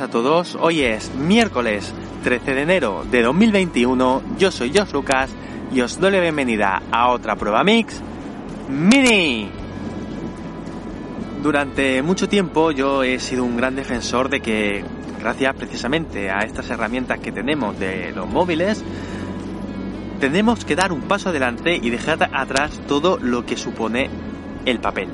a todos. Hoy es miércoles 13 de enero de 2021. Yo soy Josh Lucas y os doy la bienvenida a otra prueba Mix Mini. Durante mucho tiempo yo he sido un gran defensor de que gracias precisamente a estas herramientas que tenemos de los móviles, tenemos que dar un paso adelante y dejar atrás todo lo que supone el papel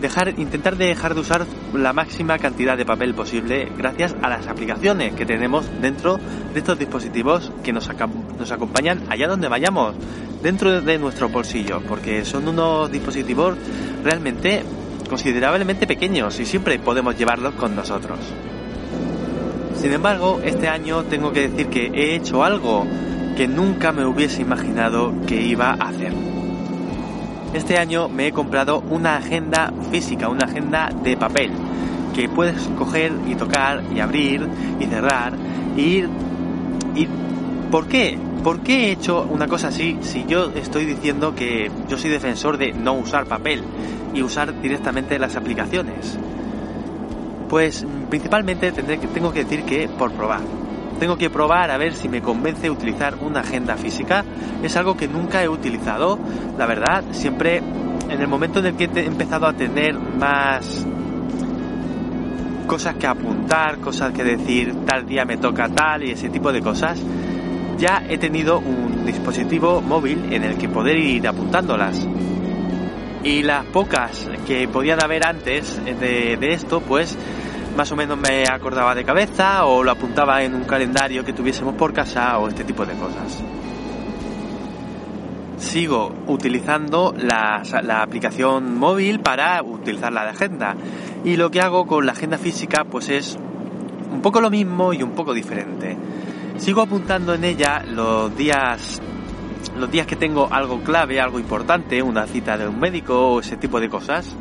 dejar, intentar dejar de usar la máxima cantidad de papel posible gracias a las aplicaciones que tenemos dentro de estos dispositivos que nos, nos acompañan allá donde vayamos, dentro de nuestro bolsillo, porque son unos dispositivos realmente considerablemente pequeños y siempre podemos llevarlos con nosotros. Sin embargo, este año tengo que decir que he hecho algo que nunca me hubiese imaginado que iba a hacer este año me he comprado una agenda física, una agenda de papel, que puedes coger y tocar y abrir y cerrar y ir... ¿Y por qué? ¿Por qué he hecho una cosa así si yo estoy diciendo que yo soy defensor de no usar papel y usar directamente las aplicaciones? Pues principalmente tendré tengo que decir que por probar tengo que probar a ver si me convence utilizar una agenda física. Es algo que nunca he utilizado, la verdad, siempre en el momento en el que he empezado a tener más cosas que apuntar, cosas que decir, tal día me toca tal y ese tipo de cosas, ya he tenido un dispositivo móvil en el que poder ir apuntándolas. Y las pocas que podían haber antes de, de esto, pues más o menos me acordaba de cabeza o lo apuntaba en un calendario que tuviésemos por casa o este tipo de cosas. Sigo utilizando la, aplicación móvil para utilizar la de agenda y lo que hago con la agenda física pues es un poco lo mismo y un poco diferente. Sigo apuntando en ella los días los días que tengo algo clave, algo importante, una cita de un médico o ese tipo de cosas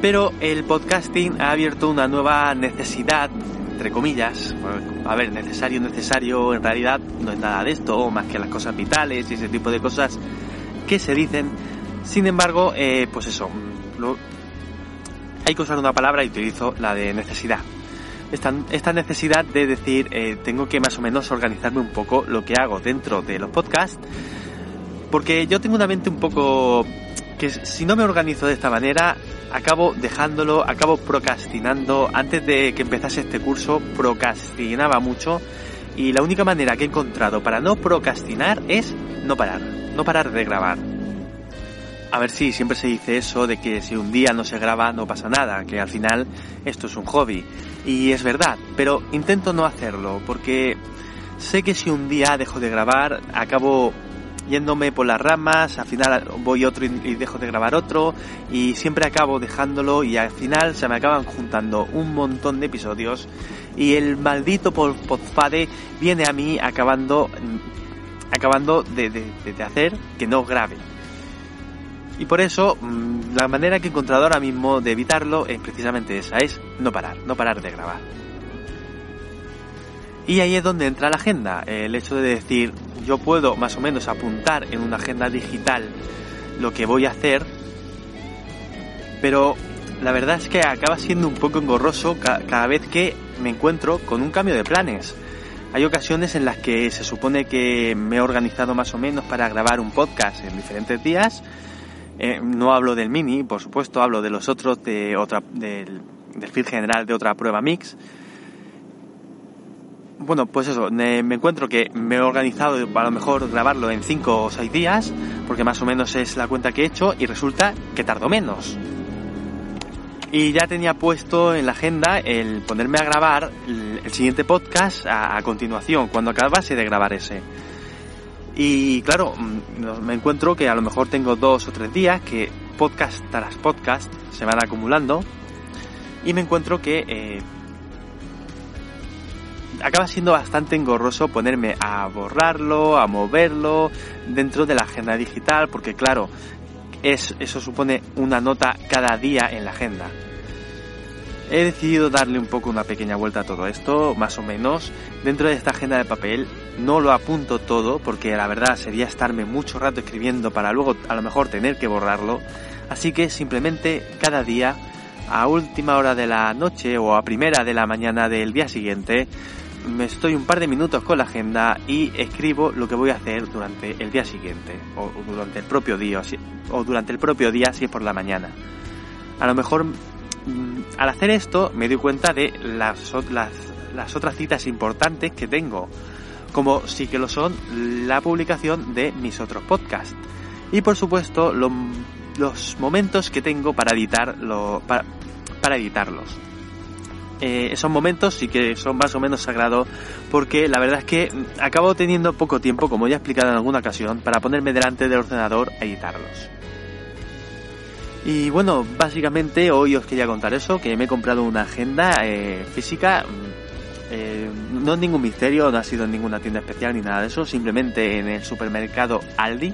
pero el podcasting ha abierto una nueva necesidad, entre comillas, a ver, necesario, necesario, en realidad no es nada de esto, más que las cosas vitales y ese tipo de cosas que se dicen. Sin embargo, eh, pues eso, hay que usar una palabra y utilizo la de necesidad. Esta, esta necesidad de decir, eh, tengo que más o menos organizarme un poco lo que hago dentro de los podcasts, porque yo tengo una mente un poco que si no me organizo de esta manera, acabo dejándolo, acabo procrastinando. Antes de que empezase este curso, procrastinaba mucho y la única manera que he encontrado para no procrastinar es no parar, no parar de grabar. A ver si siempre se dice eso de que si un día no se graba no pasa nada, que al final esto es un hobby. Y es verdad, pero intento no hacerlo porque sé que si un día dejo de grabar acabo yéndome por las ramas, al final voy otro y dejo de grabar otro y siempre acabo dejándolo y al final se me acaban juntando un montón de episodios y el maldito podfade viene a mí acabando acabando de, de, hacer que no grabe. Y por eso mm, la manera que he encontrado ahora mismo de evitarlo es precisamente esa, es no parar, no parar de grabar. Y ahí es donde entra la agenda, el hecho de decir, yo puedo más o menos apuntar en una agenda digital lo que voy a hacer, pero la verdad es que acaba siendo un poco engorroso cada vez que me encuentro con un cambio de planes. Hay ocasiones en las que se supone que me he organizado más o menos para grabar un podcast en diferentes días. Eh, no hablo del mini, por supuesto, hablo de los otros de otra, del, del feed general de otra prueba mix bueno, pues eso, me, encuentro que me he organizado a lo mejor grabarlo en 5 o 6 días, porque más o menos es la cuenta que he hecho, y resulta que tardo menos. Y ya tenía puesto en la agenda el ponerme a grabar el, siguiente podcast a, continuación, cuando acabase de grabar ese. Y claro, mm, me encuentro que a lo mejor tengo dos o tres días que podcast tras podcast se van acumulando y me encuentro que eh, acaba siendo bastante engorroso ponerme a borrarlo, a moverlo dentro de la agenda digital, porque claro, es, eso supone una nota cada día en la agenda. He decidido darle un poco una pequeña vuelta a todo esto, más o menos. Dentro de esta agenda de papel no lo apunto todo porque la verdad sería estarme mucho rato escribiendo para luego a lo mejor tener que borrarlo. Así que simplemente cada día a última hora de la noche o a primera de la mañana del día siguiente, me estoy un par de minutos con la agenda y escribo lo que voy a hacer durante el día siguiente o durante el propio día o durante el propio día si es por la mañana. A lo mejor mm, al hacer esto me doy cuenta de las, las, las otras citas importantes que tengo, como sí que lo son la publicación de mis otros podcasts y por supuesto los momentos que tengo para, editarlo, para, para editarlos. Eh, esos momentos sí que son más o menos sagrados porque la verdad es que acabo teniendo poco tiempo, como ya he explicado en alguna ocasión, para ponerme delante del ordenador a editarlos. Y bueno, básicamente hoy os quería contar eso, que me he comprado una agenda eh, física. Eh, no es ningún misterio, no ha sido en ninguna tienda especial ni nada de eso, simplemente en el supermercado Aldi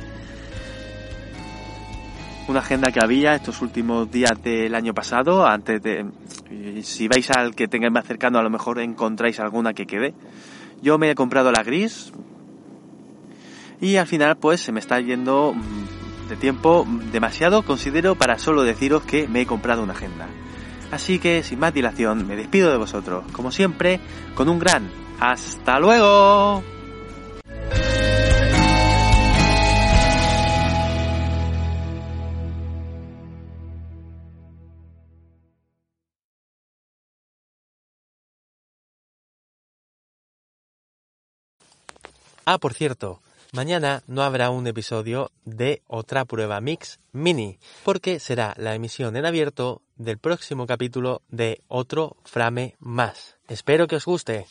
una agenda que había estos últimos días del año pasado, antes de... Si vais al que tengáis más cercano, a lo mejor encontráis alguna que quede. Yo me he comprado la gris y al final pues se me está yendo mm, de tiempo demasiado, considero, para solo deciros que me he comprado una agenda. Así que sin más dilación me despido de vosotros, como siempre, con un gran hasta luego. Ah, por cierto, mañana no habrá un episodio de otra prueba mix mini, porque será la emisión en abierto del próximo capítulo de otro frame más. Espero que os guste.